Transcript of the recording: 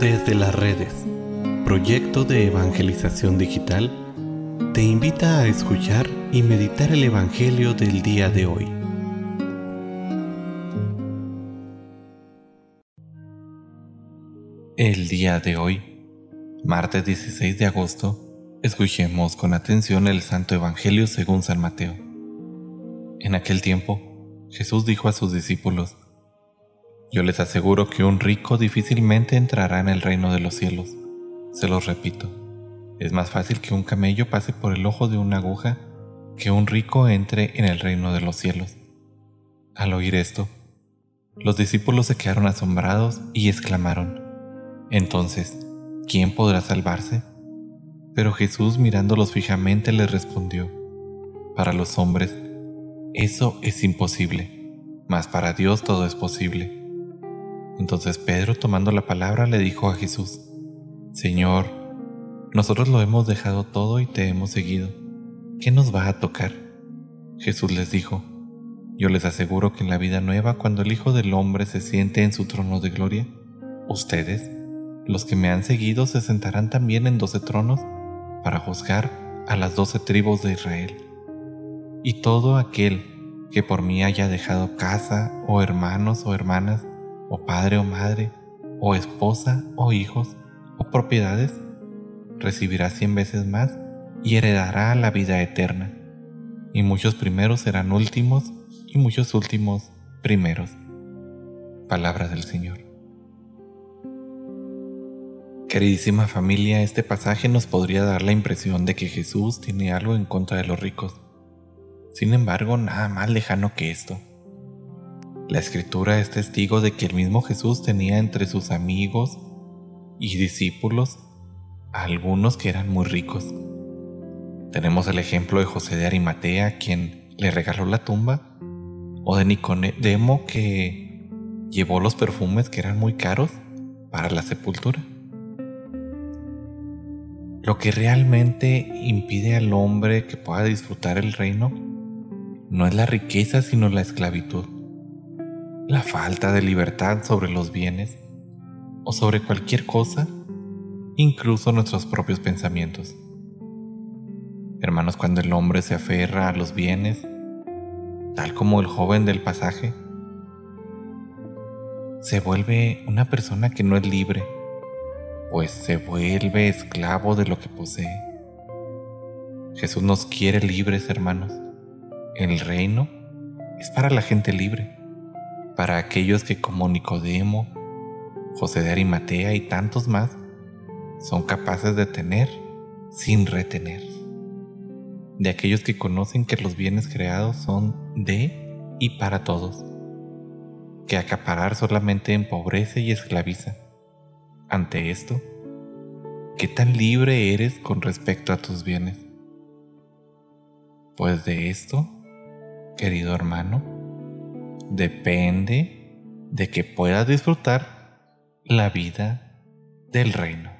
Desde las redes, proyecto de evangelización digital, te invita a escuchar y meditar el Evangelio del día de hoy. El día de hoy, martes 16 de agosto, escuchemos con atención el Santo Evangelio según San Mateo. En aquel tiempo, Jesús dijo a sus discípulos, Yo les aseguro que un rico difícilmente entrará en el reino de los cielos. Se los repito, es más fácil que un camello pase por el ojo de una aguja que un rico entre en el reino de los cielos. Al oír esto, los discípulos se quedaron asombrados y exclamaron, Entonces, ¿quién podrá salvarse? Pero Jesús mirándolos fijamente les respondió, Para los hombres, eso es imposible, mas para Dios todo es posible. Entonces Pedro, tomando la palabra, le dijo a Jesús, Señor, nosotros lo hemos dejado todo y te hemos seguido. ¿Qué nos va a tocar? Jesús les dijo, Yo les aseguro que en la vida nueva, cuando el Hijo del Hombre se siente en su trono de gloria, ustedes, los que me han seguido, se sentarán también en doce tronos para juzgar a las doce tribus de Israel y todo aquel que por mí haya dejado casa o hermanos o hermanas, o padre o madre, o esposa o hijos, o propiedades, recibirá cien veces más y heredará la vida eterna. Y muchos primeros serán últimos y muchos últimos primeros. Palabra del Señor. Queridísima familia, este pasaje nos podría dar la impresión de que Jesús tiene algo en contra de los ricos. Sin embargo, nada más lejano que esto. La escritura es testigo de que el mismo Jesús tenía entre sus amigos y discípulos a algunos que eran muy ricos. Tenemos el ejemplo de José de Arimatea, quien le regaló la tumba, o de Nicodemo, que llevó los perfumes que eran muy caros para la sepultura. Lo que realmente impide al hombre que pueda disfrutar el reino no es la riqueza sino la esclavitud, la falta de libertad sobre los bienes o sobre cualquier cosa, incluso nuestros propios pensamientos. Hermanos, cuando el hombre se aferra a los bienes, tal como el joven del pasaje, se vuelve una persona que no es libre, pues se vuelve esclavo de lo que posee. Jesús nos quiere libres, hermanos. El reino es para la gente libre, para aquellos que como Nicodemo, José de Arimatea y tantos más, son capaces de tener sin retener. De aquellos que conocen que los bienes creados son de y para todos, que acaparar solamente empobrece y esclaviza. Ante esto, ¿qué tan libre eres con respecto a tus bienes? Pues de esto querido hermano, depende de que puedas disfrutar la vida del reino.